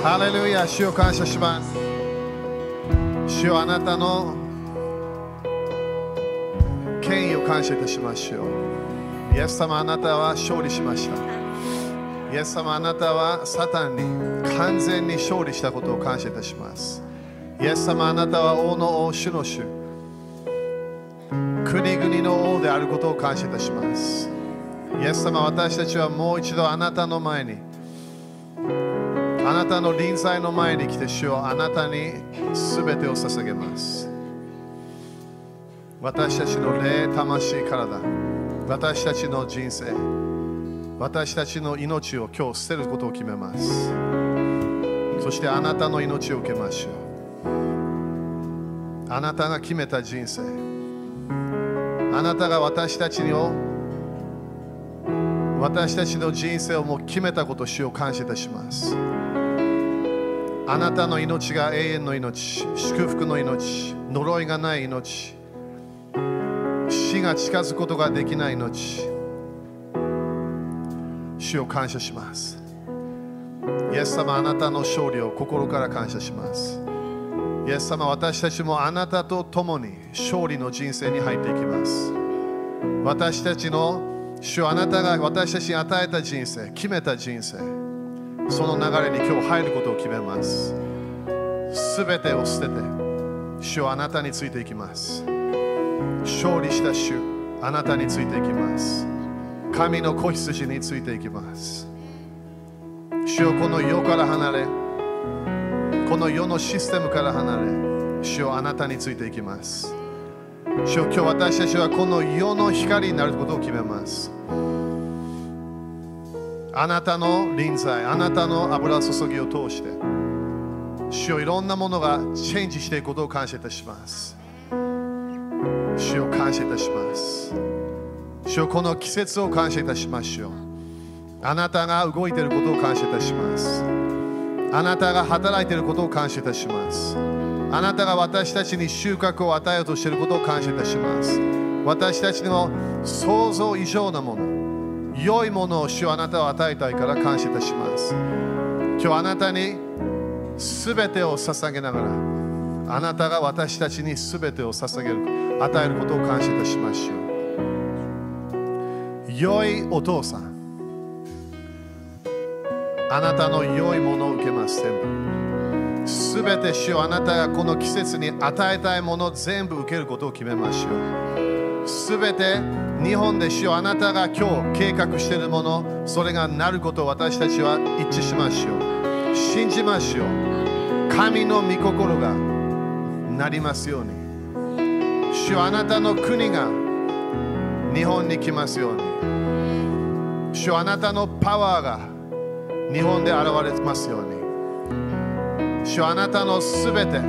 ハレルヤ、主を感謝します。主よあなたの権威を感謝いたしましょう。イエス様、あなたは勝利しました。イエス様、あなたはサタンに完全に勝利したことを感謝いたします。イエス様、あなたは王の王、主の主。国々の王であることを感謝いたします。イエス様、私たちはもう一度あなたの前に、あなたの臨在の前に来て、主よあなたに全てを捧げます。私たちの霊、魂、体、私たちの人生、私たちの命を今日捨てることを決めます。そしてあなたの命を受けましょう。あなたが決めた人生、あなたが私たちを私たちの人生をもう決めたことを主を感謝いたします。あなたの命が永遠の命、祝福の命、呪いがない命、死が近づくことができない命、主を感謝します。イエス様、あなたの勝利を心から感謝します。イエス様、私たちもあなたと共に勝利の人生に入っていきます。私たちの主あなたが私たちに与えた人生、決めた人生、その流れに今日入ることを決めます。すべてを捨てて、主はあなたについていきます。勝利した主、あなたについていきます。神の子羊についていきます。主よこの世から離れ、この世のシステムから離れ、主よあなたについていきます。主よ今日私たちはこの世の光になることを決めます。あなたの臨在、あなたの油注ぎを通して、主よいろんなものがチェンジしていくことを感謝いたします。主を感謝いたします。主よこの季節を感謝いたしましょう。あなたが動いていることを感謝いたします。あなたが働いていることを感謝いたします。あなたが私たちに収穫を与えようとしていることを感謝いたします。私たちの想像以上なもの、良いものを主はあなたを与えたいから感謝いたします。今日あなたにすべてを捧げながら、あなたが私たちにすべてを捧げる、与えることを感謝いたしましょう。良いお父さん、あなたの良いものを受けます、全部。すべて主よあなたがこの季節に与えたいもの全部受けることを決めましょう。すべて日本で主よあなたが今日計画しているもの、それがなることを私たちは一致しましょう。信じましょう。神の御心がなりますように。主よあなたの国が日本に来ますように。主よあなたのパワーが日本で現れますように。主よあなたのすべて、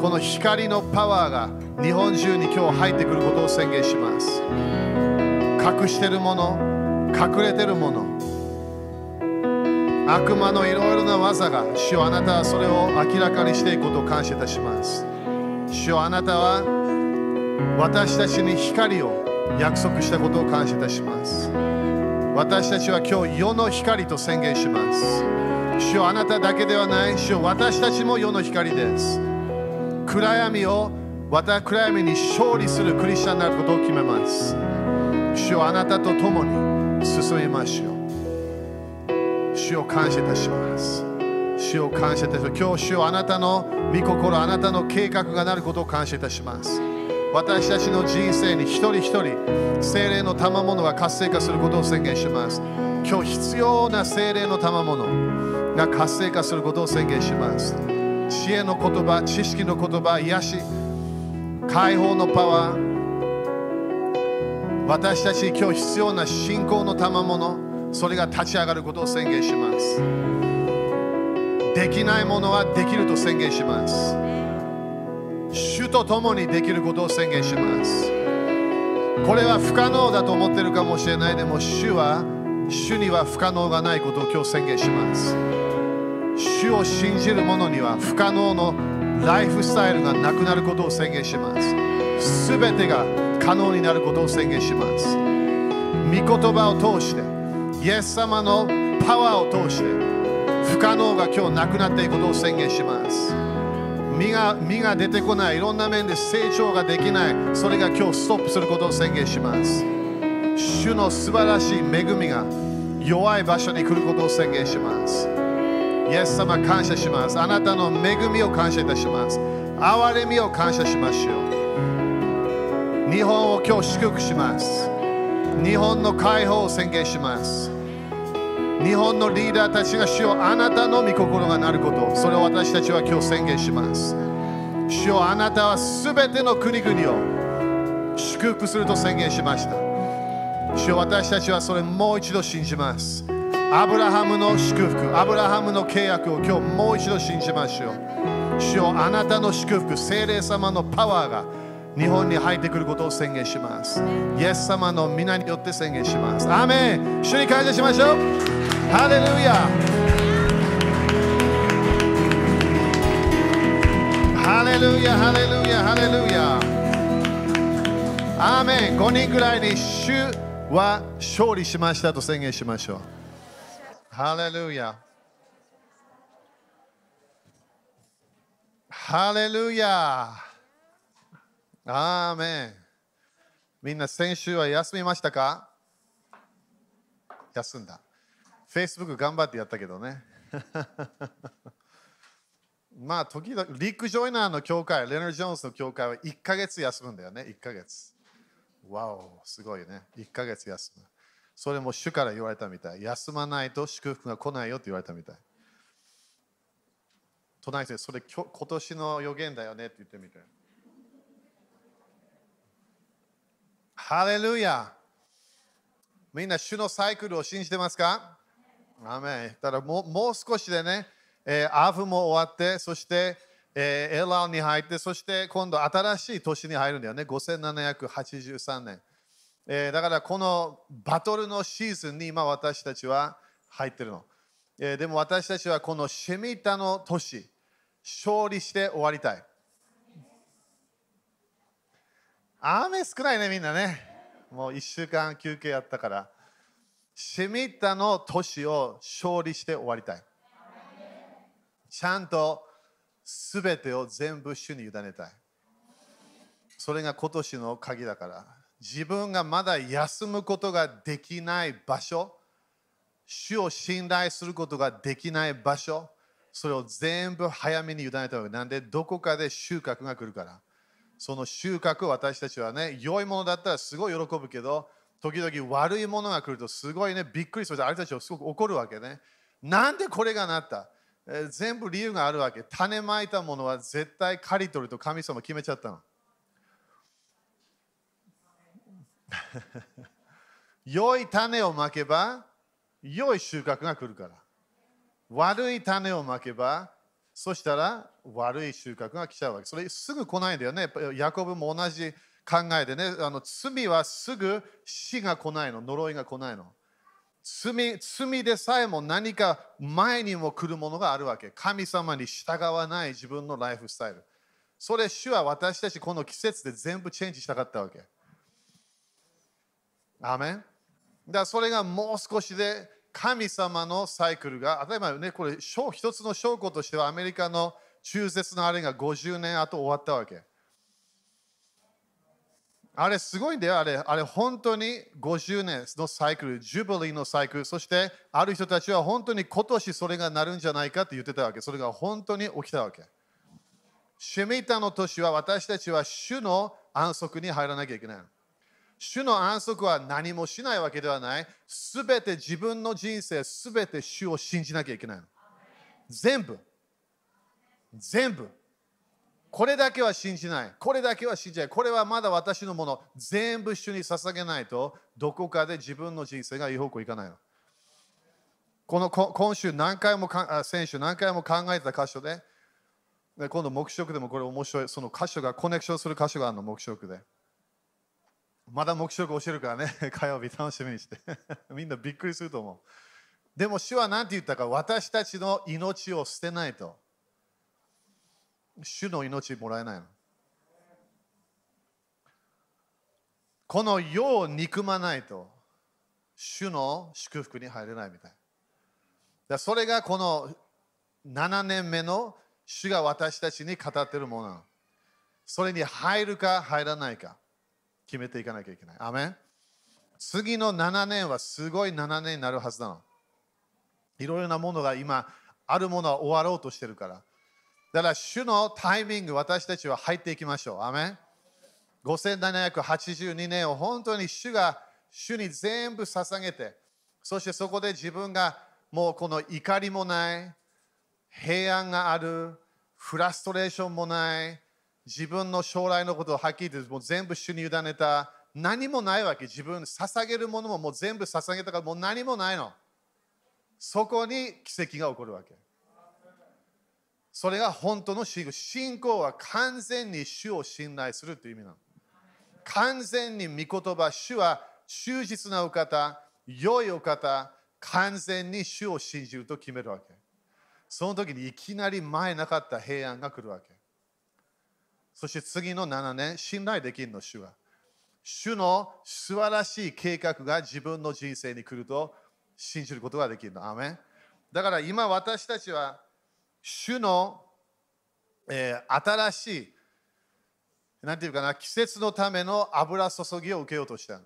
この光のパワーが日本中に今日入ってくることを宣言します。隠してるもの、隠れてるもの、悪魔のいろいろな技が、主よあなたはそれを明らかにしていくことを感謝いたします。主よあなたは私たちに光を約束したことを感謝いたします。私たちは今日世の光と宣言します。主よあなただけではない、主よ私たちも世の光です。暗闇を、また暗闇に勝利するクリスチャンになることを決めます。主よあなたと共に進みましょう。主を感謝いたします。主を感謝いたします。今日、主よあなたの御心、あなたの計画がなることを感謝いたします。私たちの人生に一人一人、精霊の賜物が活性化することを宣言します。今日必要な精霊の賜物が活性化することを宣言します。知恵の言葉、知識の言葉、癒し、解放のパワー、私たち今日必要な信仰の賜物、それが立ち上がることを宣言します。できないものはできると宣言します。主と共にできることを宣言します。これは不可能だと思ってるかもしれないでも主は主には不可能がないことを今日宣言します。主を信じる者には不可能のライフスタイルがなくなることを宣言します。すべてが可能になることを宣言します。御言葉を通して、イエス様のパワーを通して、不可能が今日なくなっていくことを宣言します実が実が出てこないいろんな面で成長ができないそれが今日ストップすることを宣言します主の素晴らしい恵みが弱い場所に来ることを宣言しますイエス様感謝します。あなたの恵みを感謝いたします。憐れみを感謝しましょう。日本を今日祝福します。日本の解放を宣言します。日本のリーダーたちが主よあなたの御心がなること。それを私たちは今日宣言します。主よあなたはすべての国々を祝福すると宣言しました。主よ私たちはそれもう一度信じます。アブラハムの祝福アブラハムの契約を今日もう一度信じましょう。主よあなたの祝福聖霊様のパワーが日本に入ってくることを宣言します。イエス様の皆によって宣言します。アーメン。主に感謝しましょう。ハレルヤ。ハレルヤハレルヤハレルヤ。アーメン。5人くらいに主は勝利しましたと宣言しましょう。ハレルヤハレルヤアーメンみんな先週は休みましたか？休んだ。Facebook 頑張ってやったけどね。まあ、時々、リック・ジョイナーの教会、レナー・ジョーンズの教会は1ヶ月休むんだよね、1ヶ月。わお、すごいね。1ヶ月休む。それも主から言われたみたい。休まないと祝福が来ないよって言われたみたい。隣でそれ今年の予言だよねって言ってみて。ハレルヤみんな主のサイクルを信じてますか？アメンただもうもう少しでね、えー、アフも終わって、そして、えー、エラーに入って、そして今度新しい年に入るんだよね、5783年。えー、だからこのバトルのシーズンに今私たちは入ってるの。えー、でも私たちはこのシェミタの年、勝利して終わりたい。雨少ないね、みんなね。もう1週間休憩やったから。シェミタの年を勝利して終わりたい。ちゃんとすべてを全部主に委ねたい。それが今年の鍵だから。自分がまだ休むことができない場所、主を信頼することができない場所、それを全部早めに委ねたわけなんで、どこかで収穫が来るから。その収穫私たちはね、良いものだったらすごい喜ぶけど、時々悪いものが来るとすごいね、びっくりする。あれたちはすごく怒るわけね。なんでこれがなった、えー、全部理由があるわけ。種まいたものは絶対刈り取ると神様決めちゃったの。良い種をまけば良い収穫が来るから。悪い種をまけばそしたら悪い収穫が来ちゃうわけ。それすぐ来ないんだよね。ヤコブも同じ考えでね、あの罪はすぐ死が来ないの、呪いが来ないの。罪罪でさえも何か前にも来るものがあるわけ。神様に従わない自分のライフスタイル。それ主は私たちこの季節で全部チェンジしたかったわけ。アメンだそれがもう少しで神様のサイクルが、例えばね、これ一つの証拠としてはアメリカの中絶のあれが50年後終わったわけ。あれすごいんだよ、あれ。あれ本当に50年のサイクル、ジュビリーのサイクル、そしてある人たちは本当に今年それがなるんじゃないかって言ってたわけ。それが本当に起きたわけ。シェミタの年は私たちは主の安息に入らなきゃいけない。主の安息は何もしないわけではない。すべて自分の人生、すべて主を信じなきゃいけない。全部。全部。これだけは信じない。これだけは信じない。これはまだ私のもの。全部主に捧げないと、どこかで自分の人生がいい方向いかないの。この今週何回もか先週何回も考えてた箇所で、今度黙食でもこれ面白い。その箇所がコネクションする箇所があるの、黙食で。まだ黙食教えるからね、火曜日楽しみにして。みんなびっくりすると思う。でも主は何て言ったか、私たちの命を捨てないと。主の命もらえないの。この世を憎まないと、主の祝福に入れないみたい。だそれがこの7年目の主が私たちに語ってるもの。それに入るか入らないか決めていかなきゃいけない。アメン次の7年はすごい7年になるはずなの。いろいろなものが今、あるものは終わろうとしてるから。だから主のタイミング、私たちは入っていきましょう。アメン5782年を本当に主が主に全部捧げて、そしてそこで自分がもうこの怒りもない、平安がある、フラストレーションもない、自分の将来のことをはっきり言ってもう全部主に委ねた、何もないわけ。自分捧げるものももう全部捧げたからもう何もないの。そこに奇跡が起こるわけ。それが本当の信仰。信仰は完全に主を信頼するという意味なの。完全に御言葉、主は忠実なお方、良いお方、完全に主を信じると決めるわけ。その時にいきなり前なかった平安が来るわけ。そして次の7年、信頼できるの、主は。主の素晴らしい計画が自分の人生に来ると信じることができるの。アメンだから今私たちは主の、えー、新しいなんていうかな季節のための油注ぎを受けようとした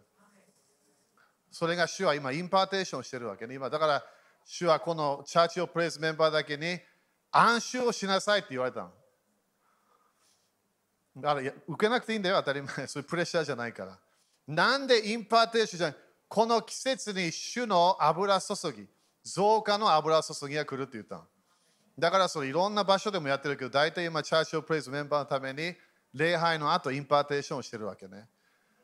それが主は今 impartation してるわけね。今だから主はこの Church of Praise メンバーだけに按手をしなさいって言われたの。だから受けなくていいんだよ、当たり前。そういうプレッシャーじゃないから。なんで impartation じゃないこの季節に主の油注ぎ、増加の油注ぎが来るって言ったの。だからそれいろんな場所でもやってるけど、大体今、 Church of Praise メンバーのために礼拝の後 impartation をしてるわけね。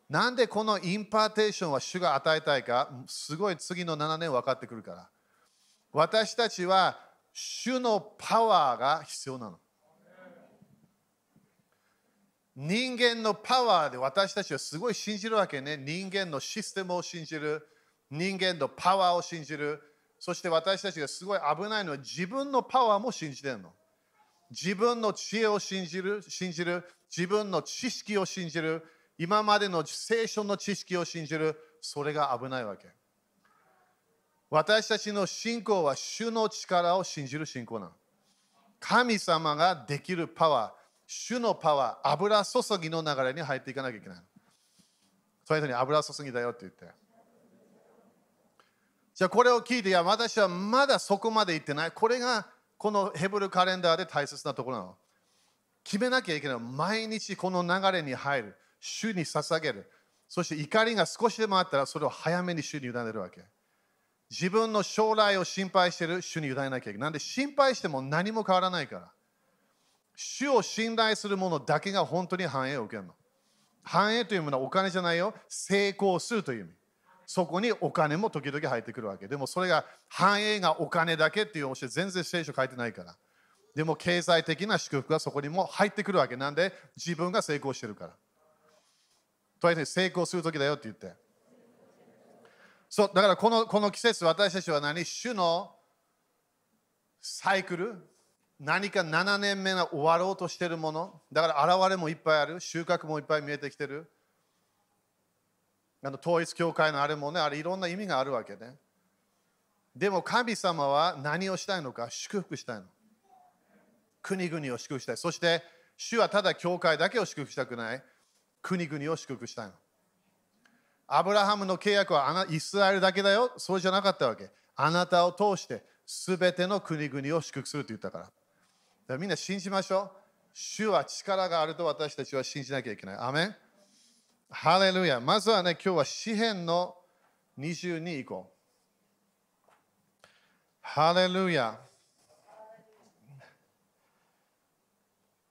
なんでこの impartation は主が与えたいか、すごい次の7年分かってくるから。私たちは主のパワーが必要なの。人間のパワーで私たちはすごい信じるわけね。人間のシステムを信じる。人間のパワーを信じる。そして私たちがすごい危ないのは自分のパワーも信じてるの。自分の知恵を信じる。信じる。自分の知識を信じる。今までの聖書の知識を信じる。それが危ないわけ。私たちの信仰は主の力を信じる信仰なの。神様ができるパワー。主のパワー、油注ぎの流れに入っていかなきゃいけない。そういうふうに油注ぎだよって言って。じゃあこれを聞いて、いや、私はまだそこまで行ってない。これがこのヘブルカレンダーで大切なところなの。決めなきゃいけない。毎日この流れに入る。主に捧げる。そして怒りが少しでもあったら、それを早めに主に委ねるわけ。自分の将来を心配してる主に委ねなきゃいけない。なんで心配しても何も変わらないから。主を信頼する者だけが本当に繁栄を受けるの。繁栄というものはお金じゃないよ。成功するという意味。そこにお金も時々入ってくるわけ。でもそれが繁栄がお金だけっていう教え全然聖書書いてないから。でも経済的な祝福がそこにも入ってくるわけなんで？自分が成功してるから。とりあえず成功する時だよって言って。そうだからこのこの季節私たちは何？主のサイクル何か7年目が終わろうとしてるもの。だから現れもいっぱいある。収穫もいっぱい見えてきてる。あの統一教会のあれもねあれいろんな意味があるわけね。でも神様は何をしたいのか？祝福したいの。国々を祝福したい。そして主はただ教会だけを祝福したくない。国々を祝福したいの。アブラハムの契約はあなイスラエルだけだよ。そうじゃなかったわけ。あなたを通して全ての国々を祝福すると言ったから。みんな信じましょう。主は力があると私たちは信じなきゃいけない。アメンハレルヤ。まずはね、今日は詩篇の22以降。ハレルヤ。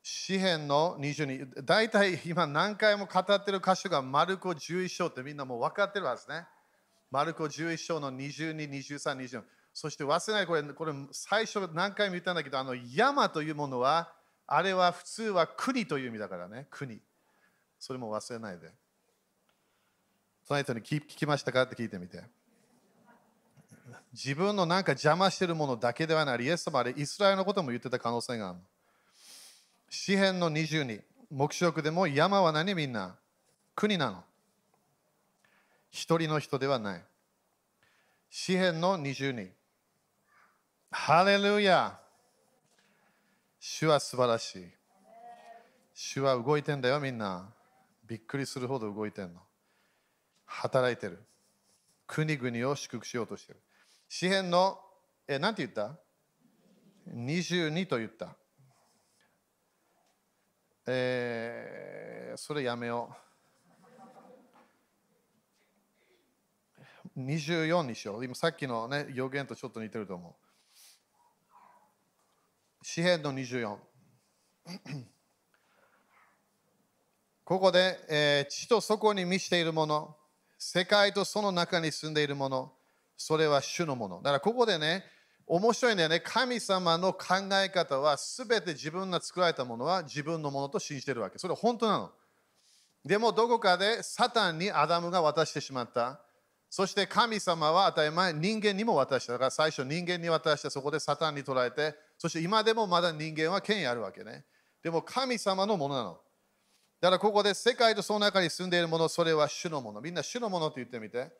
詩篇の22。大体今何回も語ってる箇所がマルコ11章ってみんなもう分かってるはずね。マルコ11章の22、23、24。そして忘れない、これ、これ最初何回も言ったんだけど、あの山というものは、あれは普通は国という意味だからね、国。それも忘れないで。その人に聞きましたか？って聞いてみて。自分のなんか邪魔してるものだけではない。イエス様あれ、イスラエルのことも言ってた可能性がある。詩篇の22、黙示でも山は何？みんな国なの。一人の人ではない。詩篇の22。ハレルヤ主は素晴らしい。主は動いてんだよ、みんな。びっくりするほど動いてんの。働いてる。国々を祝福しようとしてる。詩篇の、え、なんて言った ?22 と言った。えー、それやめよう。24にしよう。今さっきのね、予言とちょっと似てると思う。詩篇の24。ここで、えー、地と底に満ちているもの、世界とその中に住んでいるもの、それは主のもの。だからここでね、面白いんだよね。神様の考え方は、すべて自分が作られたものは自分のものと信じてるわけ。それ本当なの。でもどこかでサタンにアダムが渡してしまった。そして神様は当たり前、人間にも渡した。だから最初人間に渡して、そこでサタンに捉えて、そして今でもまだ人間は権威あるわけね。でも神様のものなの。だからここで世界とその中に住んでいるもの、それは主のもの。みんな主のものって言ってみて。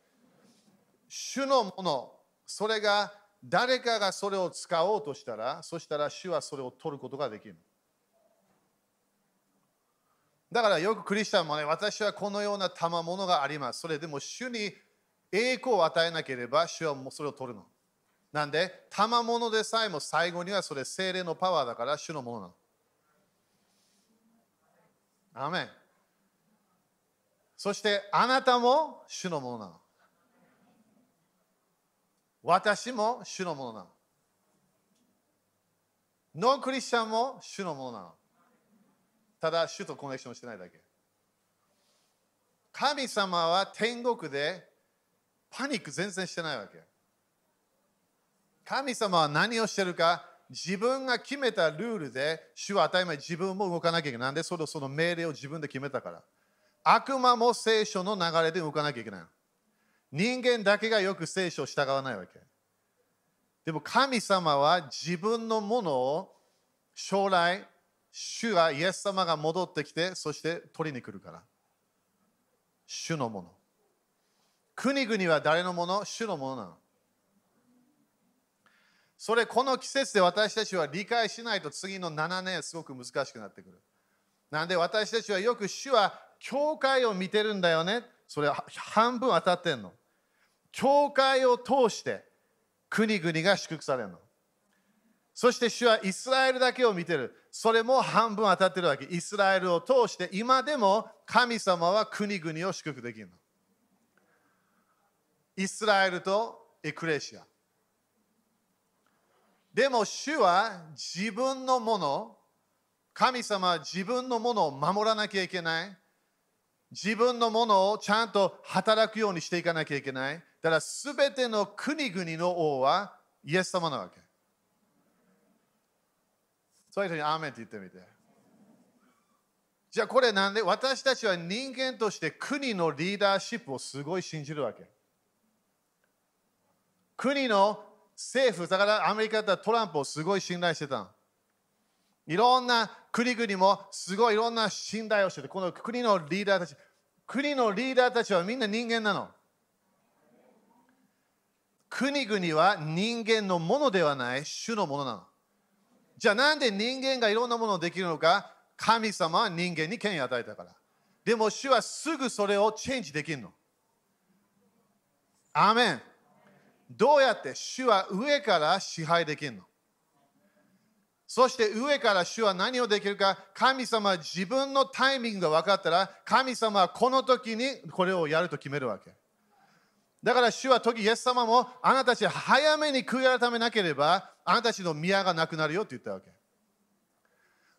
主のもの、それが誰かがそれを使おうとしたら、そしたら主はそれを取ることができる。だからよくクリスチャンもね、私はこのような賜物があります。それでも主に栄光を与えなければ、主はもうそれを取るの。なんで、賜物でさえも最後にはそれ精霊のパワーだから主のものなの。アメンそしてあなたも主のものなの。私も主のものなの。ノンクリスチャンも主のものなの。ただ、主とコネクションしてないだけ。神様は天国でパニック全然してないわけ。神様は何をしてるか自分が決めたルールで主は当たり前自分も動かなきゃいけない。なんでそれその命令を自分で決めたから。悪魔も聖書の流れで動かなきゃいけない。人間だけがよく聖書を従わないわけ。でも神様は自分のものを将来、主がイエス様が戻ってきて、そして取りに来るから。主のもの。国々は誰のもの？主のものなの。それ、この季節で私たちは理解しないと次の7年すごく難しくなってくる。なんで私たちはよく主は教会を見てるんだよね。それ半分当たってんの。教会を通して国々が祝福されるの。そして主はイスラエルだけを見てる。それも半分当たってるわけ。イスラエルを通して今でも神様は国々を祝福できるの。イスラエルとエクレシア。でも主は自分のもの、神様は自分のものを守らなきゃいけない。自分のものをちゃんと働くようにしていかなきゃいけない。だからすべての国々の王はイエス様なわけ。そういう人にアーメンって言ってみて。じゃあこれなんで私たちは人間として国のリーダーシップをすごい信じるわけ。国の政府、だからアメリカだったらトランプをすごい信頼してたいろんな国々もすごいいろんな信頼をしてて、この国のリーダーたち、国のリーダーたちはみんな人間なの。国々は人間のものではない、主のものなの。じゃあなんで人間がいろんなものをできるのか神様は人間に権威を与えたから。でも主はすぐそれをチェンジできるの。アメン。どうやって主は上から支配できるの？そして上から主は何をできるか？神様は自分のタイミングが分かったら神様はこの時にこれをやると決めるわけ。だから主は時イエス様もあなたたち早めに悔い改めなければあなたたちの宮がなくなるよって言ったわけ。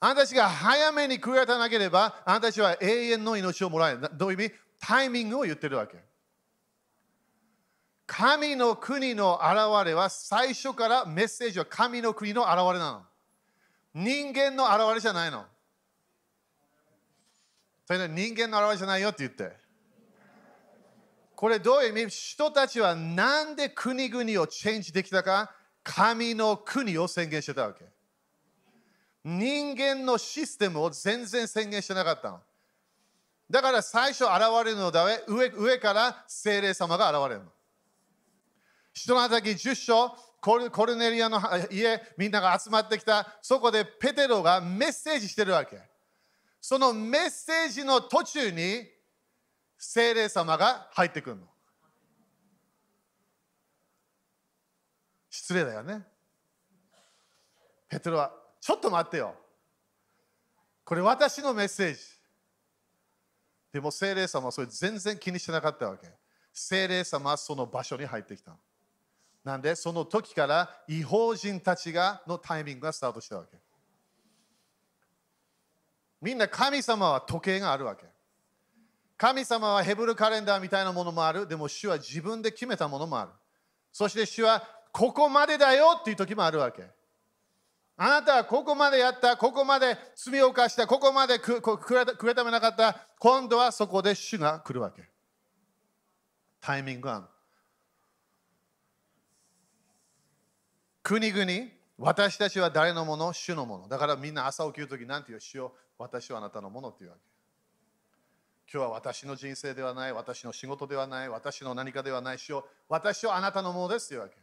あなたたちが早めに悔い改めなければあなたたちは永遠の命をもらえる。どういう意味？タイミングを言ってるわけ。神の国の現れは最初からメッセージは神の国の現れなの。人間の現れじゃないの。それで人間の現れじゃないよって言って。これどういう意味？人たちはなんで国々をチェンジできたか？神の国を宣言してたわけ。人間のシステムを全然宣言してなかったの。だから最初現れるのだ上上から精霊様が現れるの。人の働き10章、コルコルネリアの家、みんなが集まってきた。そこでペテロがメッセージしてるわけ。そのメッセージの途中に精霊様が入ってくるの。失礼だよね。ペテロは、ちょっと待ってよ。これ私のメッセージ。でも精霊様はそれ全然気にしてなかったわけ。精霊様はその場所に入ってきた。なんで、その時から違法人たちがのタイミングがスタートしたわけ。みんな神様は時計があるわけ。神様はヘブルカレンダーみたいなものもある。でも主は自分で決めたものもある。そして主はここまでだよっていう時もあるわけ。あなたはここまでやった、ここまで罪を犯した、ここまでくくれためなかった、今度はそこで主が来るわけ。タイミングがある。国々、私たちは誰のもの？主のもの。だからみんな朝起きるときなんて言う？主よ私はあなたのものっていうわけ。今日は私の人生ではない、私の仕事ではない、私の何かではない、主よ私はあなたのものですというわけ。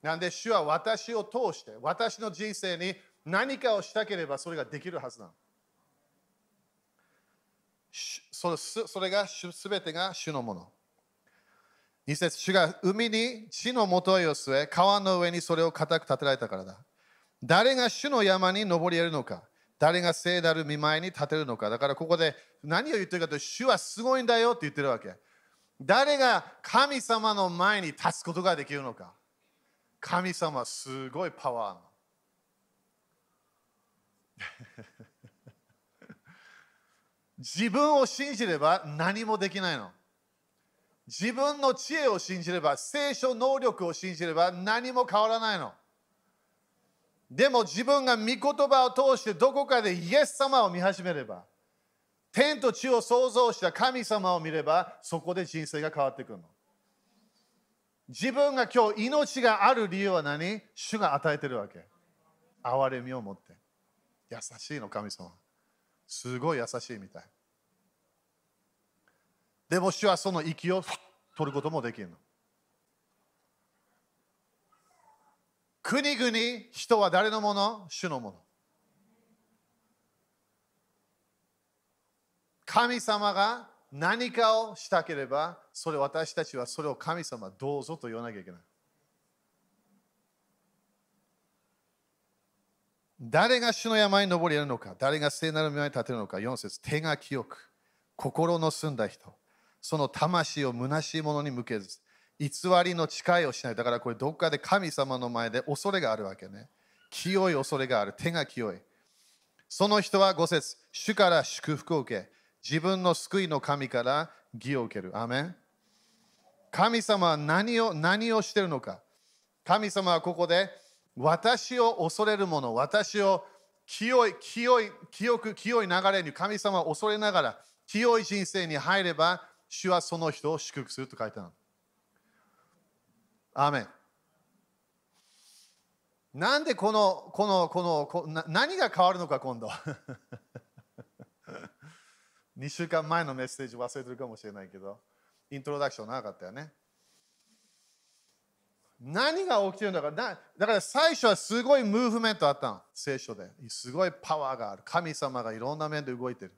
なんで主は私を通して、私の人生に何かをしたければそれができるはずなの。それそれがすべてが主のもの。二節主が海に地のもとへを据え、川の上にそれを固く立てられたからだ。誰が主の山に登り得るのか誰が聖なる見舞いに立てるのかだからここで何を言ってるかというと、主はすごいんだよって言ってるわけ。誰が神様の前に立つことができるのか神様すごいパワーの。自分を信じれば何もできないの。自分の知恵を信じれば、聖書能力を信じれば何も変わらないの。でも自分が御言葉を通してどこかでイエス様を見始めれば、天と地を創造した神様を見れば、そこで人生が変わってくるの。自分が今日命がある理由は何？主が与えてるわけ。憐れみを持って。優しいの、神様。すごい優しいみたい。でも主はその息を取ることもできるの。国々、人は誰のもの？主のもの。神様が何かをしたければ、それ私たちはそれを神様どうぞと言わなきゃいけない。誰が主の山に登りやるのか、誰が聖なる宮に立てるのか、4節手が清く、心の澄んだ人。その魂を虚しいものに向けず、偽りの誓いをしない。だからこれどっかで神様の前で恐れがあるわけね。清い恐れがある。手が清い。その人は5節主から祝福を受け、自分の救いの神から義を受ける。アメン神様は何を何をしてるのか。神様はここで私を恐れる者、私を清い、清い、清く、清い流れに神様を恐れながら清い人生に入れば主はその人を祝福すると書いてある。アーメン。なんでこの、この、この、こな何が変わるのか、今度。2週間前のメッセージ忘れてるかもしれないけど、イントロダクションなかったよね。何が起きてるんだからだから最初はすごいムーブメントあったの、聖書で。すごいパワーがある。神様がいろんな面で動いてる。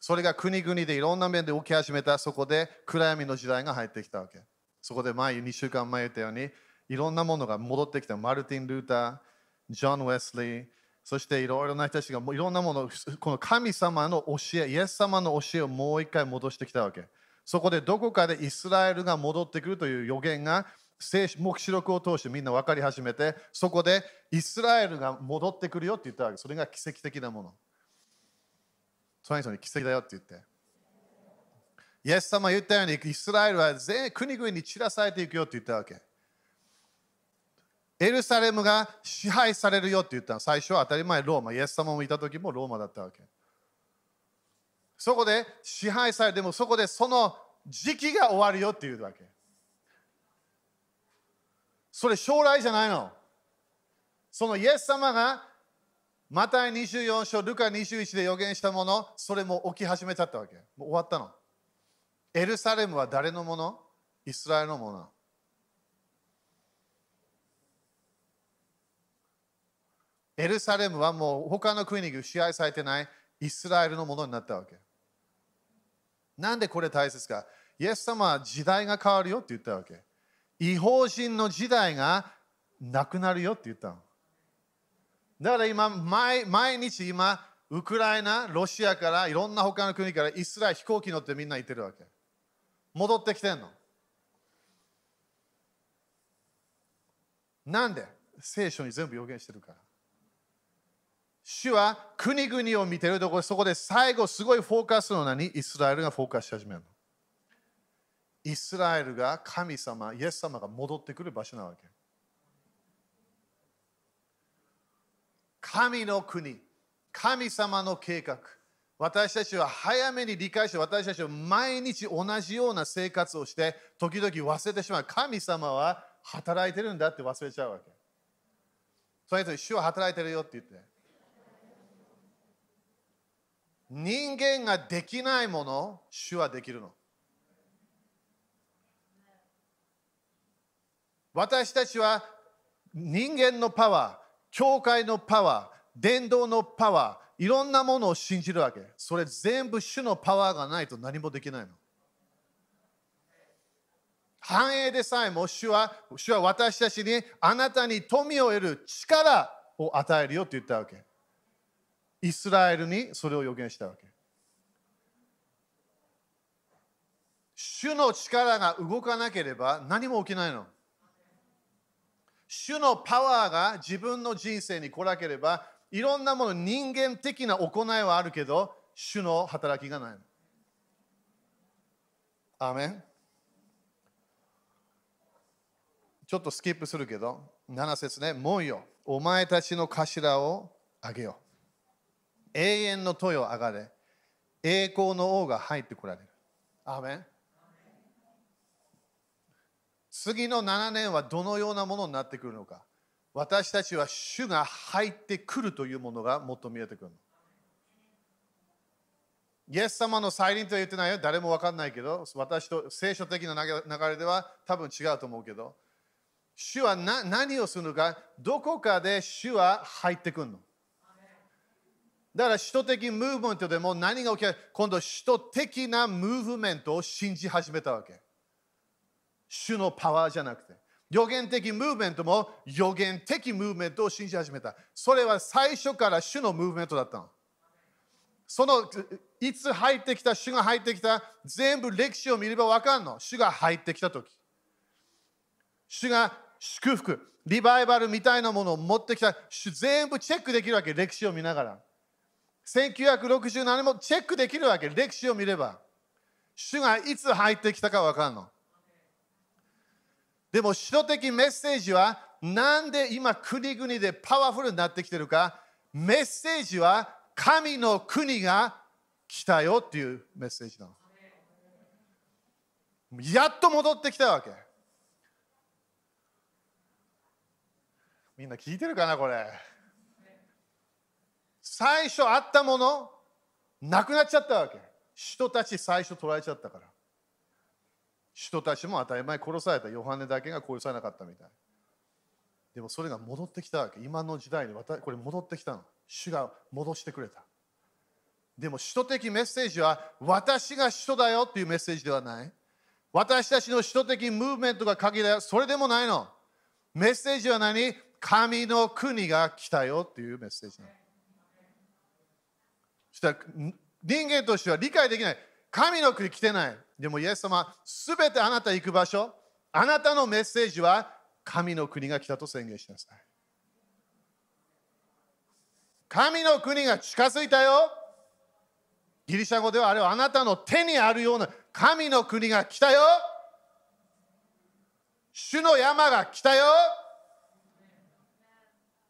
それが国々でいろんな面で起き始めた、そこで暗闇の時代が入ってきたわけ。そこで前、2週間前言ったように、いろんなものが戻ってきた。マルティン・ルーター、ジョン・ウェスリー、そしていろいろな人たちがいろんなもの、この神様の教え、イエス様の教えをもう一回戻してきたわけ。そこでどこかでイスラエルが戻ってくるという予言が黙示録を通してみんな分かり始めて、そこでイスラエルが戻ってくるよって言ったわけ。それが奇跡的なもの。その人に奇跡だよって言って。イエス様言ったように、イスラエルは全国々に散らされていくよって言ったわけ。エルサレムが支配されるよって言ったの。最初は当たり前ローマ。イエス様もいた時もローマだったわけ。そこで支配されてもそこでその時期が終わるよって言うわけ。それ将来じゃないの。そのイエス様がマタイ24章、ルカ21で予言したもの、それも起き始めちゃったわけ。もう終わったの。エルサレムは誰のもの？イスラエルのもの。エルサレムはもう他の国に支配されてないイスラエルのものになったわけ。なんでこれ大切かイエス様は時代が変わるよって言ったわけ。違法人の時代がなくなるよって言ったの。だから今毎、毎日今、ウクライナ、ロシアからいろんな他の国からイスラエル飛行機乗ってみんな行ってるわけ。戻ってきてんの。なんで？聖書に全部予言してるから。主は国々を見てるところ、そこで最後すごいフォーカスの何？イスラエルがフォーカスし始めるの。イスラエルが神様、イエス様が戻ってくる場所なわけ。神の国、神様の計画。私たちは早めに理解して私たちは毎日同じような生活をして時々忘れてしまう。神様は働いてるんだって忘れちゃうわけ。それと主は働いてるよって言って。人間ができないもの主はできるの。私たちは人間のパワー教会のパワー伝道のパワーいろんなものを信じるわけ。それ全部主のパワーがないと何もできないの。繁栄でさえも主は主は私たちにあなたに富を得る力を与えるよって言ったわけ。イスラエルにそれを予言したわけ。主の力が動かなければ何も起きないの。主のパワーが自分の人生に来なければいろんなもの人間的な行いはあるけど主の働きがないアメン。ちょっとスキップするけど7節ね。もうよ。お前たちの頭をあげよ。う永遠の豊を上がれ。栄光の王が入ってこられる。アメン。次の7年はどのようなものになってくるのか私たちは主が入ってくるというものがもっと見えてくる。イエス様の再臨とは言ってないよ。誰も分かんないけど、私と聖書的な流れでは多分違うと思うけど、主は何をするのか、どこかで主は入ってくるの。だから、首都的ムーブメントでも何が起きる今度、首都的なムーブメントを信じ始めたわけ。主のパワーじゃなくて。予言的ムーブメントも予言的ムーブメントを信じ始めた。それは最初から主のムーブメントだったの。そのいつ入ってきた、主が入ってきた、全部歴史を見れば分かんの。主が入ってきたとき。主が祝福、リバイバルみたいなものを持ってきた。主全部チェックできるわけ、歴史を見ながら。1967年もチェックできるわけ、歴史を見れば。主がいつ入ってきたか分かんの。でも、首都的メッセージは、なんで今、国々でパワフルになってきてるか、メッセージは、神の国が来たよっていうメッセージなの。やっと戻ってきたわけ。みんな聞いてるかな、これ？最初あったもの、なくなっちゃったわけ。人たち最初捉えちゃったから。人たちも当たり前殺された。ヨハネだけが殺されなかったみたい。でもそれが戻ってきたわけ。今の時代にこれ戻ってきたの。主が戻してくれた。でも首都的メッセージは私が首都だよっていうメッセージではない。私たちの首都的ムーブメントが鍵だよ。それでもないの。メッセージは何？神の国が来たよっていうメッセージなの。そしたら人間としては理解できない。神の国来てない。でもイエス様、すべてあなた行く場所、あなたのメッセージは神の国が来たと宣言しなさい。神の国が近づいたよ。ギリシャ語ではあれはあなたの手にあるような神の国が来たよ。主の山が来たよ。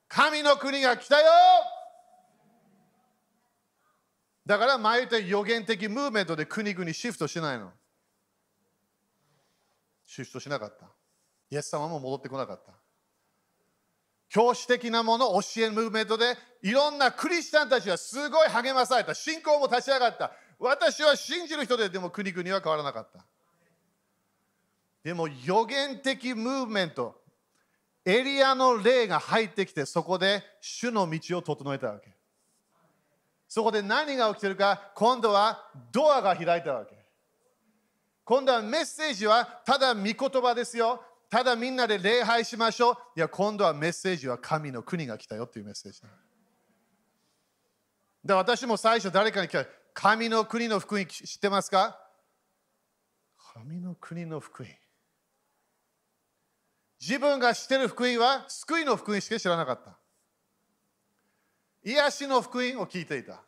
神の国が来たよ。だから前言った予言的ムーブメントで国々シフトしないの。シフトしなかった。イエス様も戻ってこなかった。教師的なもの、教えるムーブメントでいろんなクリスチャンたちはすごい励まされた。信仰も立ち上がった。私は信じる人ででも国々は変わらなかった。でも予言的ムーブメント、エリアの霊が入ってきて、そこで主の道を整えたわけ。そこで何が起きてるか、今度はドアが開いたわけ。今度はメッセージはただ御言葉ですよ。ただみんなで礼拝しましょう。いや、今度はメッセージは神の国が来たよっていうメッセージ。で私も最初誰かに聞いた神の国の福音知ってますか？神の国の福音。自分が知ってる福音は救いの福音しか知らなかった。癒しの福音を聞いていた。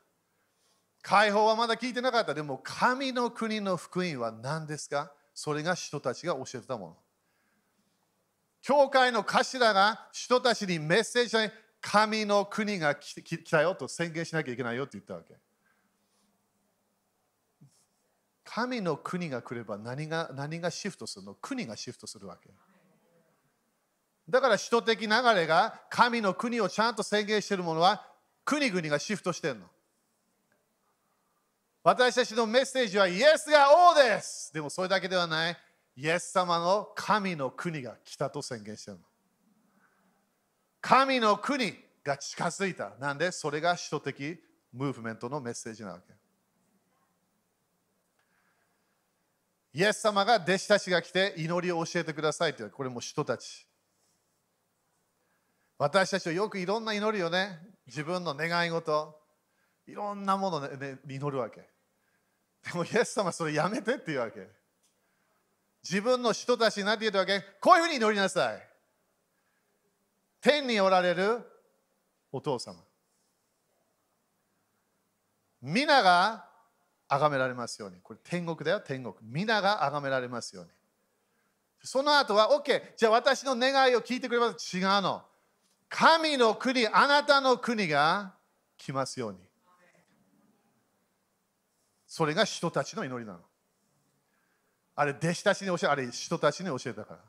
解放はまだ聞いてなかった。でも神の国の福音は何ですか？それが人たちが教えてたもの。教会の頭が人たちにメッセージで神の国が来たよと宣言しなきゃいけないよって言ったわけ。神の国が来れば何が何がシフトするの？国がシフトするわけ。だから首都的流れが神の国をちゃんと宣言しているものは国々がシフトしてるの。私たちのメッセージはイエスが王です。でもそれだけではない。イエス様の神の国が来たと宣言してるの。神の国が近づいた。なんで？それが首都的ムーブメントのメッセージなわけ。イエス様が弟子たちが来て祈りを教えてくださいってこれも人たち。私たちはよくいろんな祈りをね、自分の願い事、いろんなもの、ね、祈るわけ。でもイエス様それやめてって言うわけ。自分の人たちになって言うわけ。こういうふうに祈りなさい。天におられるお父様。皆が崇められますように。これ天国だよ、天国。皆が崇められますように。その後は、OK、じゃあ私の願いを聞いてくれます。違うの。神の国、あなたの国が来ますように。それが人たちの祈りなの。あれ、弟子たちに教え、あれ、人たちに教えたから。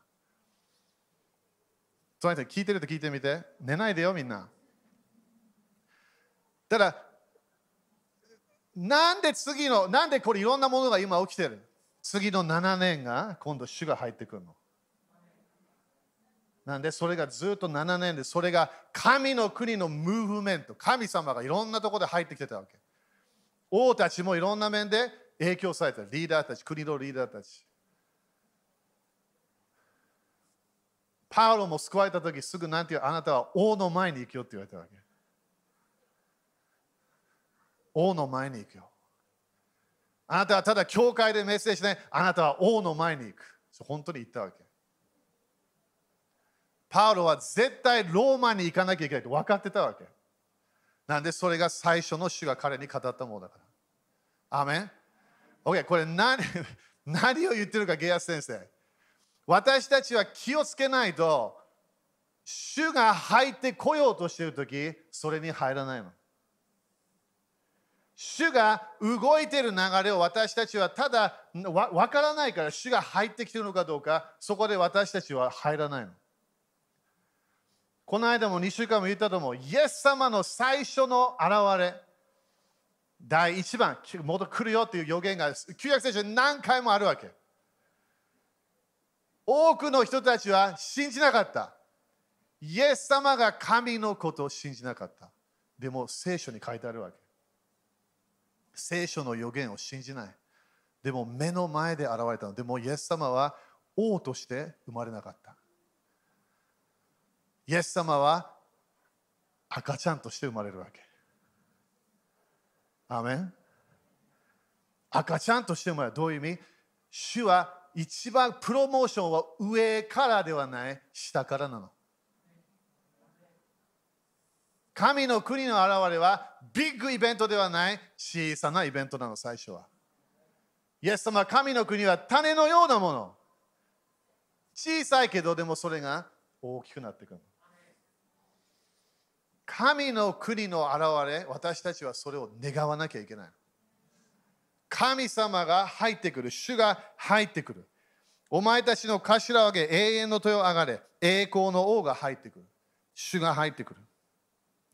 その人聞いてると聞いてみて。寝ないでよ、みんな。ただ、なんで次の、なんでこれいろんなものが今起きてる？次の7年が今度主が入ってくるの。なんでそれがずっと7年で、それが神の国のムーブメント、神様がいろんなところで入ってきてたわけ。王たちもいろんな面で影響された、リーダーたち、国のリーダーたち。パウロも救われた時すぐなんていう？あなたは王の前に行くよって言われたわけ。王の前に行くよ。あなたはただ教会でメッセージしない、あなたは王の前に行く。本当に言ったわけ。パウロは絶対ローマに行かなきゃいけないって分かってたわけ。なんでそれが最初の主が彼に語ったものだから。アメン ?OK、これ何 何を言ってるか、ゲアス先生。私たちは気をつけないと、主が入ってこようとしているとき、それに入らないの。主が動いている流れを私たちはただわからないから主が入ってきてるのかどうかそこで私たちは入らないの。この間も2週間も言ったと思うイエス様の最初の現れ第1番元来るよっていう予言が旧約聖書に何回もあるわけ。多くの人たちは信じなかった。イエス様が神のことを信じなかった。でも聖書に書いてあるわけ。聖書の予言を信じない。でも目の前で現れたの。でもイエス様は王として生まれなかった。イエス様は赤ちゃんとして生まれるわけ。アメン赤ちゃんとして生まれる。どういう意味？主は一番プロモーションは上からではない下からなの。神の国の現れはビッグイベントではない小さなイベントなの最初は。イエス様神の国は種のようなもの。小さいけどでもそれが大きくなってくる。神の国の現れ、私たちはそれを願わなきゃいけない。神様が入ってくる、主が入ってくる。お前たちの頭を上げ、永遠の豊上がれ、栄光の王が入ってくる。主が入ってくる。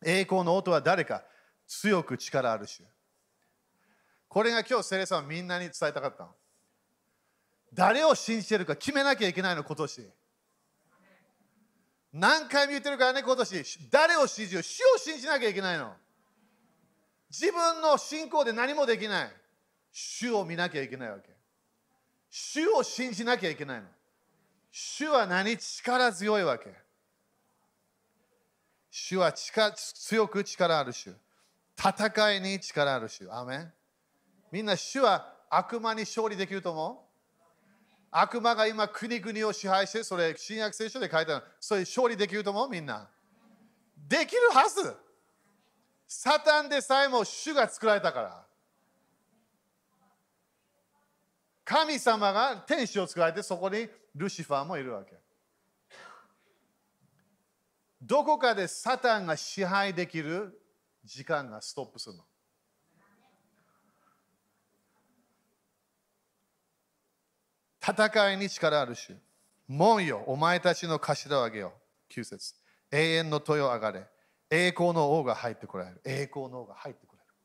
栄光の王とは誰か強く力ある主。これが今日、セレさんみんなに伝えたかったの。誰を信じてるか決めなきゃいけないの、今年。何回も言ってるからね、今年。誰を信じよう主を信じなきゃいけないの？自分の信仰で何もできない。主を見なきゃいけないわけ。主を信じなきゃいけないの。主は何？力強いわけ。主は力強く力ある主。戦いに力ある主。アメみんな主は悪魔に勝利できると思う？悪魔が今国々を支配して、それ新約聖書で書いてある。それ勝利できると思う？みんな。できるはず。サタンでさえも主が作られたから。神様が天使を作られて、そこにルシファーもいるわけ。どこかでサタンが支配できる時間がストップするの。戦いに力ある主。門よ、お前たちの頭を上げよう。9節永遠の豊上がれ。栄光の王が入ってこられる。栄光の王が入ってこられる。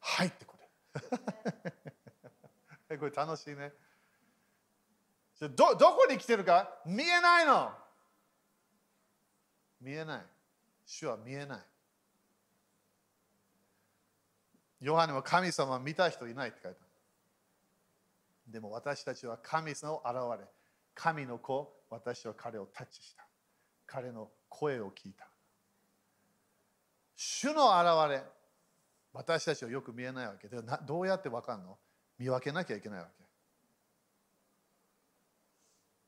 入ってこれる。これ楽しいね。どどこに来てるか？見えないの。見えない。主は見えない。ヨハネは神様は見た人いないって書いてある。でも私たちは神様を現れ、神の子、私は彼をタッチした。彼の声を聞いた。主の現れ、私たちはよく見えないわけで、どうやって分かるの？見分けなきゃいけないわけ。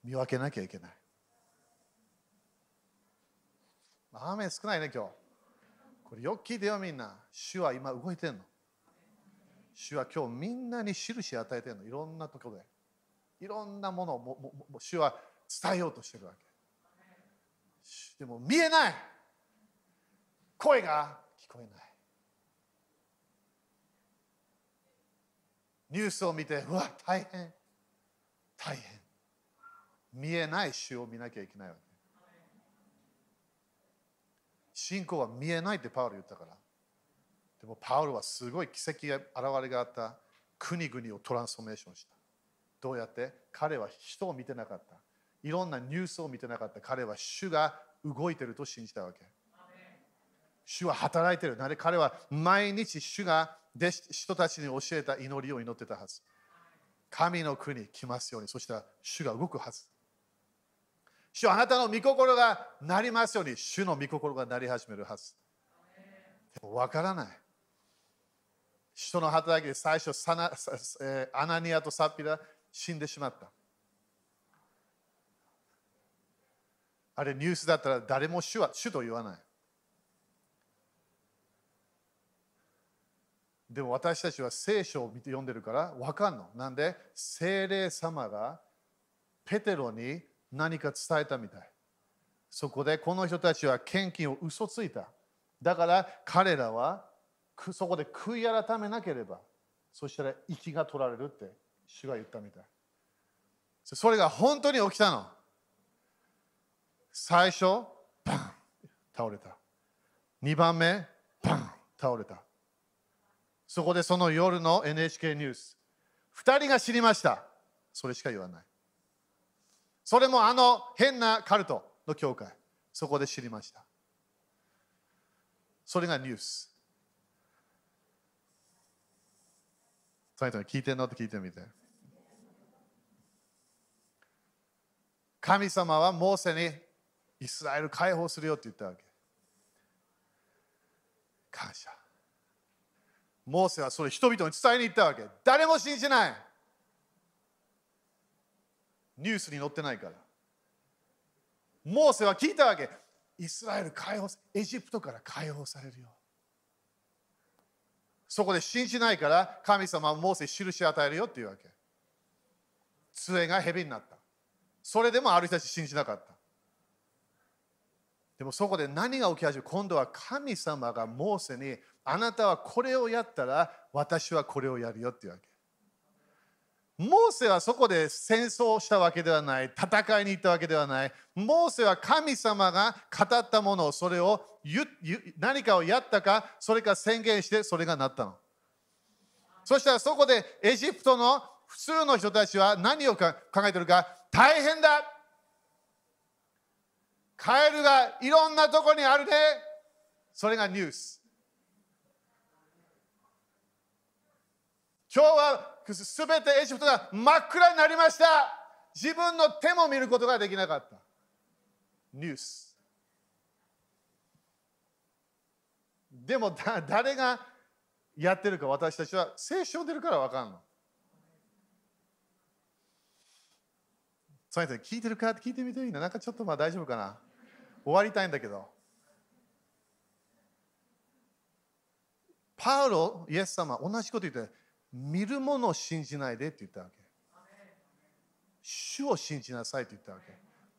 見分けなきゃいけない。雨少ないね、今日。これよく聞いてよ、みんな。主は今動いてんの。主は今日みんなに印与えてるの。いろんなところで。いろんなものをももも主は伝えようとしてるわけ。でも見えない。声が聞こえない。ニュースを見てうわ大変。大変。見えない主を見なきゃいけないわけ。信仰は見えないってパウル言ったから。でもパウロはすごい奇跡が現れがあった国々をトランスフォーメーションした。どうやって？彼は人を見てなかった。いろんなニュースを見てなかった。彼は主が動いてると信じたわけ。主は働いてる。なぜ彼は毎日主が人たちに教えた祈りを祈ってたはず。神の国来ますように。そしたら主が動くはず。主はあなたの御心がなりますように。主の御心がなり始めるはず。でも分からない。人の働きで最初サナ、えアナニアとサピラ死んでしまった。あれニュースだったら誰も主は主と言わない。でも私たちは聖書を見て読んでるから分かんの。なんで？聖霊様がペテロに何か伝えたみたい。そこでこの人たちは献金を嘘ついた。だから彼らはそこで悔い改めなければ、そしたら息が取られるって主が言ったみたい。それが本当に起きたの。最初、パン倒れた。2番目、パン倒れた。そこでその夜の NHK ニュース、2人が知りました。それしか言わない。それもあの変なカルトの教会、そこで知りました。それがニュース。その人に聞いてんの？って聞いてみて。神様はモーセにイスラエル解放するよって言ったわけ。感謝。モーセはそれ人々に伝えに行ったわけ。誰も信じない。ニュースに載ってないから。モーセは聞いたわけ。イスラエル解放、エジプトから解放されるよ。そこで信じないから神様はモーセ印を与えるよっていうわけ。杖が蛇になった。それでもある人たち信じなかった。でもそこで何が起き始める？今度は神様がモーセにあなたはこれをやったら私はこれをやるよっていうわけ。モーセはそこで戦争したわけではない、戦いに行ったわけではない。モーセは神様が語ったものを、それを何かをやったか、それか宣言して、それがなったの。そしたらそこでエジプトの普通の人たちは何を考えてるか、大変だカエルがいろんなとこにあるね。それがニュース。今日はすべてエジプトが真っ暗になりました。自分の手も見ることができなかった。ニュース。でもだ誰がやってるか私たちは聖書出るから分かんの。そうやって聞いてるか？って聞いてみていいな。なんかちょっとまあ大丈夫かな？終わりたいんだけど。パウロ、イエス様、同じこと言って、見るものを信じないでって言ったわけ。主を信じなさいって言ったわけ。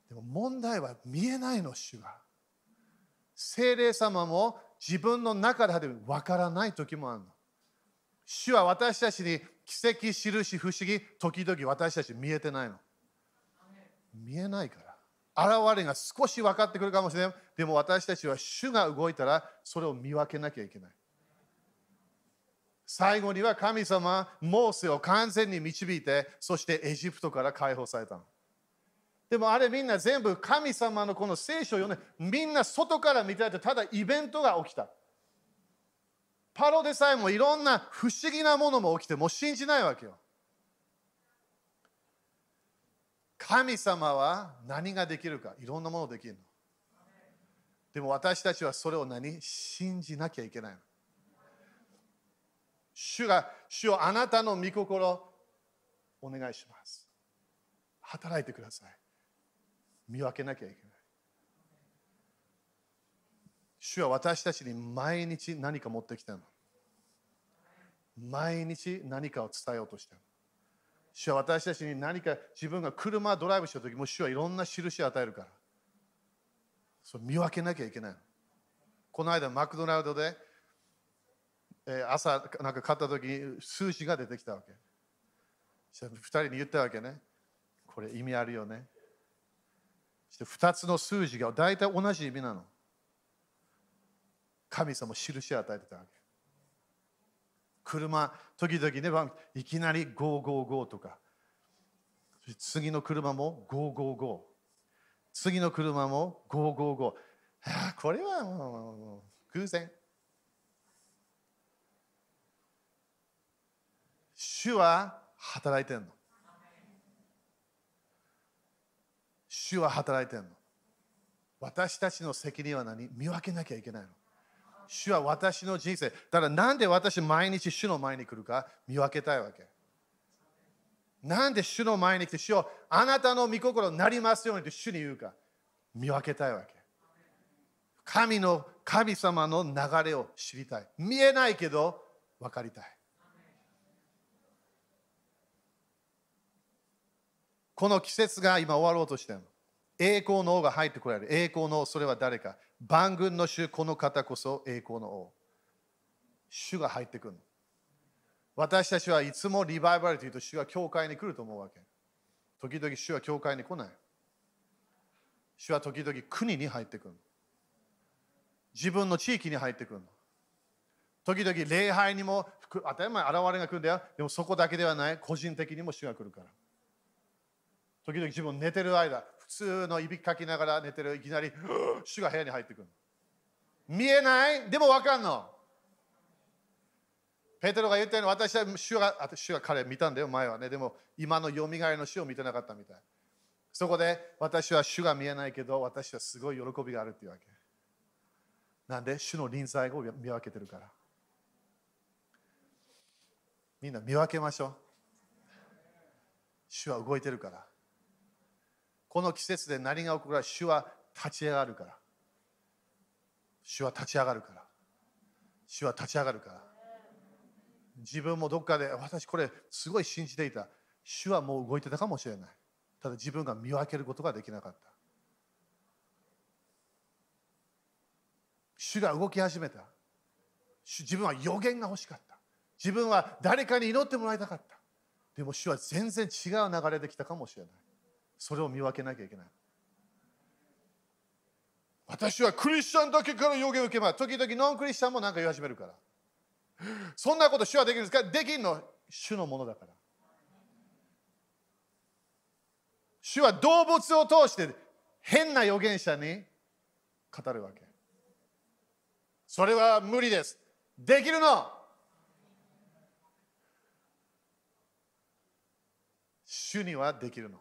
でも問題は見えないの、主が。精霊様も自分の中で分からない時もあるの。主は私たちに奇跡、印、不思議、時々私たち見えてないの。見えないから。現れが少し分かってくるかもしれない。でも私たちは主が動いたらそれを見分けなきゃいけない。最後には神様、モーセを完全に導いて、そしてエジプトから解放されたの。でもあれみんな全部神様のこの聖書を読んで、みんな外から見ててただイベントが起きた。パロでさえもいろんな不思議なものも起きて、もう信じないわけよ。神様は何ができるか、いろんなものできるの。でも私たちはそれを何？信じなきゃいけないの。主が、主をあなたの御心、お願いします。働いてください。見分けなきゃいけない。主は私たちに毎日何か持ってきたの。毎日何かを伝えようとしたの。主は私たちに何か自分が車ドライブした時も主はいろんな印を与えるから。そう見分けなきゃいけないの。この間マクドナルドでえ、朝なんか買った時に数字が出てきたわけ。2人に言ったわけね。これ意味あるよね。2つの数字が大体同じ意味なの。神様印を与えてたわけ。車、時々ね、いきなり555とか、次の車も555、次の車も555。これはもう偶然。主は働いてんの。主は働いてんの。私たちの責任は何？見分けなきゃいけないの。主は私の人生。だからなんで私毎日主の前に来るか？見分けたいわけ。なんで主の前に来て主をあなたの御心になりますようにって主に言うか？見分けたいわけ。神の神様の流れを知りたい。見えないけど分かりたい。この季節が今終わろうとしている。栄光の王が入ってこられる。栄光の王、それは誰か万軍の主、この方こそ栄光の王。主が入ってくるの。私たちはいつもリバイバルというと主は教会に来ると思うわけ。時々主は教会に来ない。主は時々国に入ってくる。自分の地域に入ってくるの。時々礼拝にも当たり前現れが来るんだよ。でもそこだけではない。個人的にも主が来るから。時々自分寝てる間、普通のいびきかきながら寝てる、いきなり、主が部屋に入ってくる。見えない？でも分かんの。ペテロが言ったように私は主が、主が彼見たんだよ、前はね。でも今のよみがえの主を見てなかったみたい。そこで私は主が見えないけど、私はすごい喜びがあるっていうわけ。なんで？主の臨在を見分けてるから。みんな見分けましょう。主は動いてるから。この季節で何が起こるか主は立ち上がるから。主は立ち上がるから。主は立ち上がるから。自分もどっかで私これすごい信じていた。主はもう動いてたかもしれない。ただ自分が見分けることができなかった。主が動き始めた。自分は予言が欲しかった。自分は誰かに祈ってもらいたかった。でも主は全然違う流れできたかもしれない。それを見分けなきゃいけない。私はクリスチャンだけから予言を受けます。時々ノンクリスチャンも何か言い始めるから。そんなこと主はできるんですか？できるの主のものだから。主は動物を通して変な預言者に語るわけ。それは無理です。できるの主にはできるの。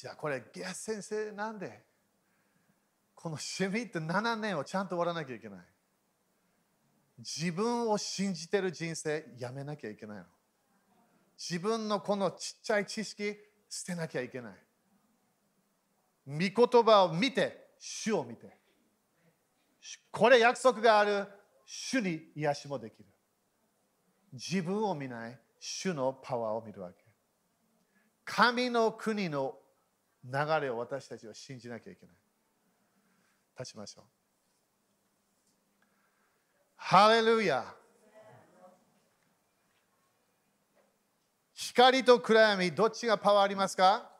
じゃあこれ、ゲス先生なんでこの趣味って7年をちゃんと終わらなきゃいけない。自分を信じてる人生やめなきゃいけないの。自分のこのちっちゃい知識捨てなきゃいけない。御言葉を見て、主を見て。これ約束がある主に癒しもできる。自分を見ない主のパワーを見るわけ。神の国の流れを私たちは信じなきゃいけない。立ちましょう。ハレルヤ光と暗闇、どっちがパワーありますか？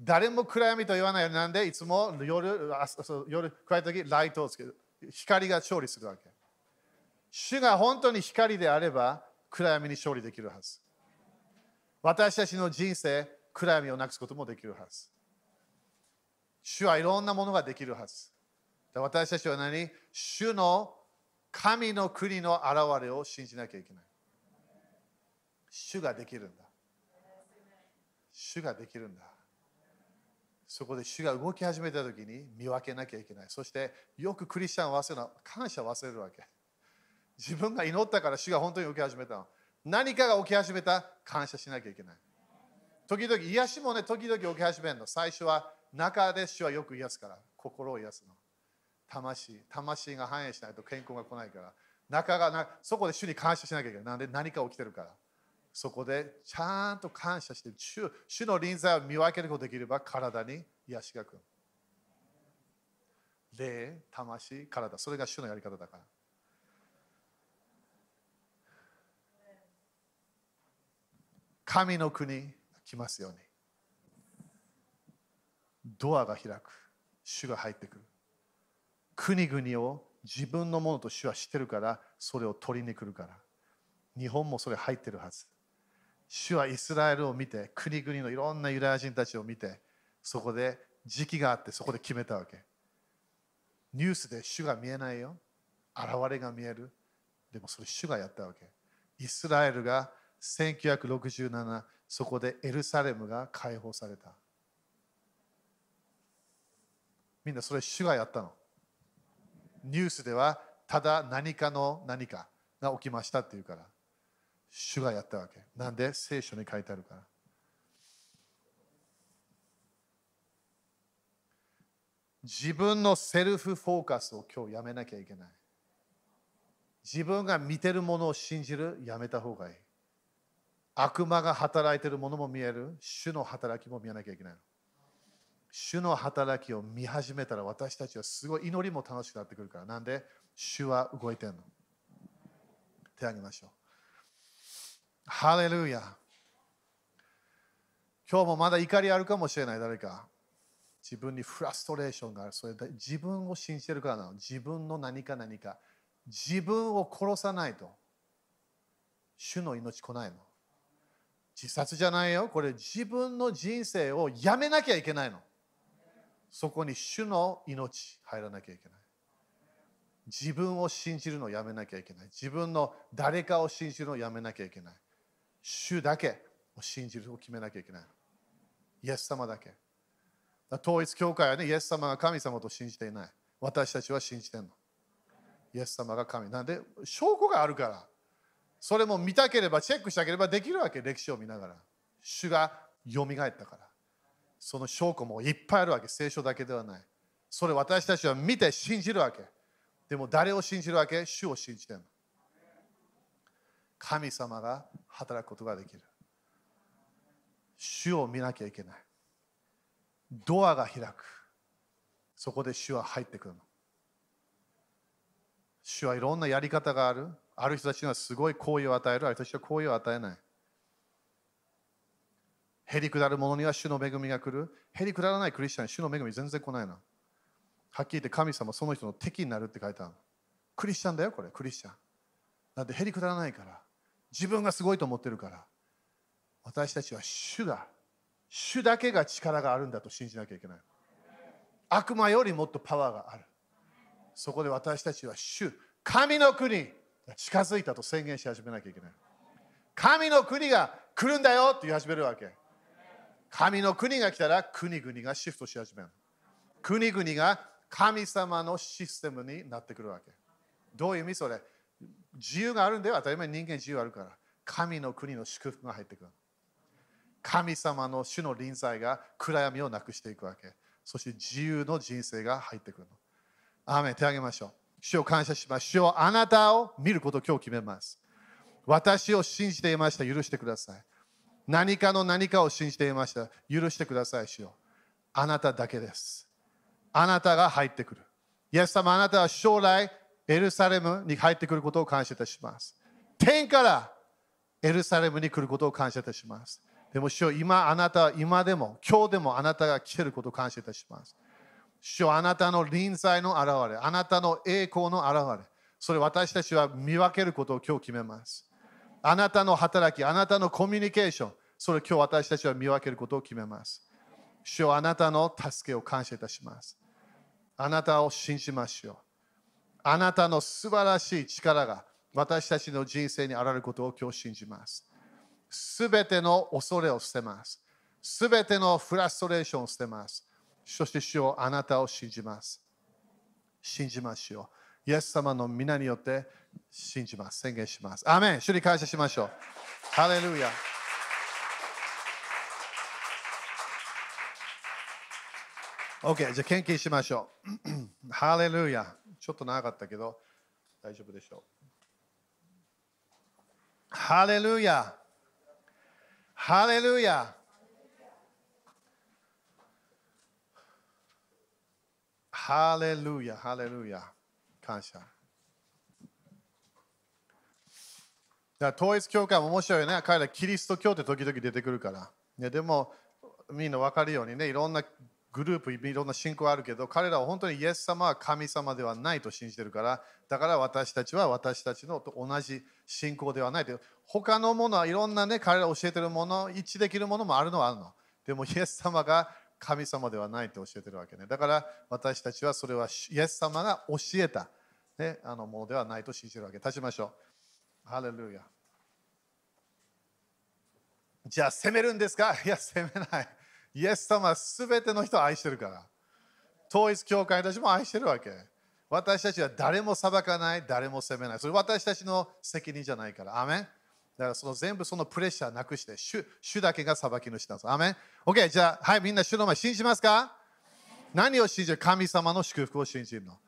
誰も暗闇と言わないなんで、いつも夜、夜暗い時ライトをつける。光が勝利するわけ。主が本当に光であれば、暗闇に勝利できるはず。私たちの人生、暗闇をなくすこともできるはず。主はいろんなものができるはず。私たちは何？主の神の国の現れを信じなきゃいけない。主ができるんだ。主ができるんだ。そこで主が動き始めた時に見分けなきゃいけない。そしてよくクリスチャンを忘れるのは感謝を忘れるわけ。自分が祈ったから主が本当に動き始めたの。何かが起き始めた感謝しなきゃいけない。時々、癒しもね、時々起き始めるの。最初は中で主はよく癒すから、心を癒すの。魂、魂が反映しないと健康が来ないから、中がなそこで主に感謝しなきゃいけない。なんで何か起きてるから。そこでちゃんと感謝して主、主の臨在を見分けることができれば体に癒しが来る。霊、魂、体、それが主のやり方だから。神の国来ますように。ドアが開く。主が入ってくる。国々を自分のものと主は知ってるから、それを取りに来るから。日本もそれ入ってるはず。主はイスラエルを見て、国々のいろんなユダヤ人たちを見て、そこで時期があって、そこで決めたわけ。ニュースで主が見えないよ。現れが見える。でもそれ主がやったわけ。イスラエルが1967そこでエルサレムが解放された。みんなそれ主がやったの。ニュースではただ何かの何かが起きましたっていうから。主がやったわけ。なんで聖書に書いてあるから。自分のセルフフォーカスを今日やめなきゃいけない。自分が見てるものを信じるやめた方がいい。悪魔が働いているものも見える。主の働きも見えなきゃいけない主の働きを見始めたら私たちはすごい祈りも楽しくなってくるから。なんで？主は動いてんの。手を挙げましょう。ハレルヤ。今日もまだ怒りあるかもしれない。誰か。自分にフラストレーションがある。それで自分を信じてるからなの。自分の何か何か。自分を殺さないと。主の命来ないの。自殺じゃないよ。これ自分の人生をやめなきゃいけないの。そこに主の命入らなきゃいけない。自分を信じるのをやめなきゃいけない。自分の誰かを信じるのをやめなきゃいけない。主だけを信じるを決めなきゃいけない。イエス様だけ。統一教会はね、イエス様が神様と信じていない。私たちは信じてんの。イエス様が神。なんで、証拠があるから。それも見たければ、チェックしたければできるわけ、歴史を見ながら。主がよみがえったから。その証拠もいっぱいあるわけ、聖書だけではない。それ私たちは見て信じるわけ。でも誰を信じるわけ？主を信じてる。神様が働くことができる。主を見なきゃいけない。ドアが開く。そこで主は入ってくるの。主はいろんなやり方がある。ある人たちにはすごい好意を与える、ある人たちは好意を与えない。へりくだる者には主の恵みが来る。へりくだらないクリスチャンに主の恵み全然来ないな。はっきり言って神様その人の敵になるって書いてある。クリスチャンだよ、これ、クリスチャン。なんでへりくだらないから。自分がすごいと思ってるから。私たちは主が、主だけが力があるんだと信じなきゃいけない。悪魔よりもっとパワーがある。そこで私たちは主、神の国近づいたと宣言し始めなきゃいけない。神の国が来るんだよって言い始めるわけ。神の国が来たら国々がシフトし始める。国々が神様のシステムになってくるわけ。どういう意味それ？自由があるんだよ。当たり前人間自由あるから。神の国の祝福が入ってくる。神様の主の臨在が暗闇をなくしていくわけ。そして自由の人生が入ってくるの。アーメン手をげましょう。主を感謝します。主をあなたを見ることを今日決めます。私を信じていました。許してください。何かの何かを信じていました。許してください、主よ。あなただけです。あなたが入ってくる。イエス様、あなたは将来、エルサレムに入ってくることを感謝いたします。天からエルサレムに来ることを感謝いたします。でも、主よ今あなたは今でも、今日でもあなたが来ていることを感謝いたします。主よあなたの臨在の現れ、あなたの栄光の現れ、それ私たちは見分けることを今日決めます。あなたの働き、あなたのコミュニケーション、それ今日私たちは見分けることを決めます。主よあなたの助けを感謝いたします。あなたを信じましょう。あなたの素晴らしい力が私たちの人生にあられることを今日信じます。すべての恐れを捨てます。すべてのフラストレーションを捨てます。そして主よあなたを信じます。信じましょう。イエス様の皆によって信じます。宣言します。アメン主に感謝しましょう。ハレルヤ。OK、じゃあ献金しましょう。ハレルヤ。ちょっと長かったけど、大丈夫でしょう。ハレルヤ。ハレルヤ。ハレルヤ、ハレルヤ。感謝。だ統一教会も面白いよね。彼らキリスト教って時々出てくるから。ね、でも、みんな分かるようにね、いろんなグループ、いろんな信仰あるけど、彼らは本当にイエス様は神様ではないと信じてるから、だから私たちは私たちのと同じ信仰ではないと。他のものはいろんなね、彼ら教えてるもの、一致できるものもあるのはあるの。でもイエス様が神様ではないと教えてるわけね。だから私たちはそれはイエス様が教えた、ね、あのものではないと信じるわけ。立ちましょう。ハレルヤ。じゃあ責めるんですか？いや、責めない。イエス様はすべての人を愛してるから。統一教会たちも愛してるわけ。私たちは誰も裁かない、誰も責めない。それ私たちの責任じゃないから。アメンだからその全部そのプレッシャーなくして主、主だけが裁きの人なんです。アメン ?OK、じゃあ、はい、みんな主の前信じますか？何を信じる？神様の祝福を信じるの？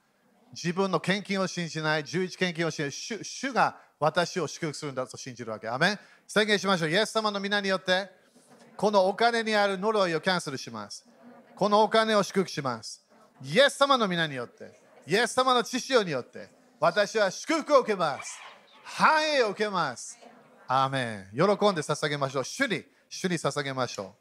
自分の献金を信じない、11献金を信じない主、主が私を祝福するんだと信じるわけ。アメン宣言しましょう。イエス様の皆によって、このお金にある呪いをキャンセルします。このお金を祝福します。イエス様の皆によって、イエス様の知識によって、私は祝福を受けます。繁栄を受けます。アーメン。喜んで捧げましょう。主に、主に捧げましょう。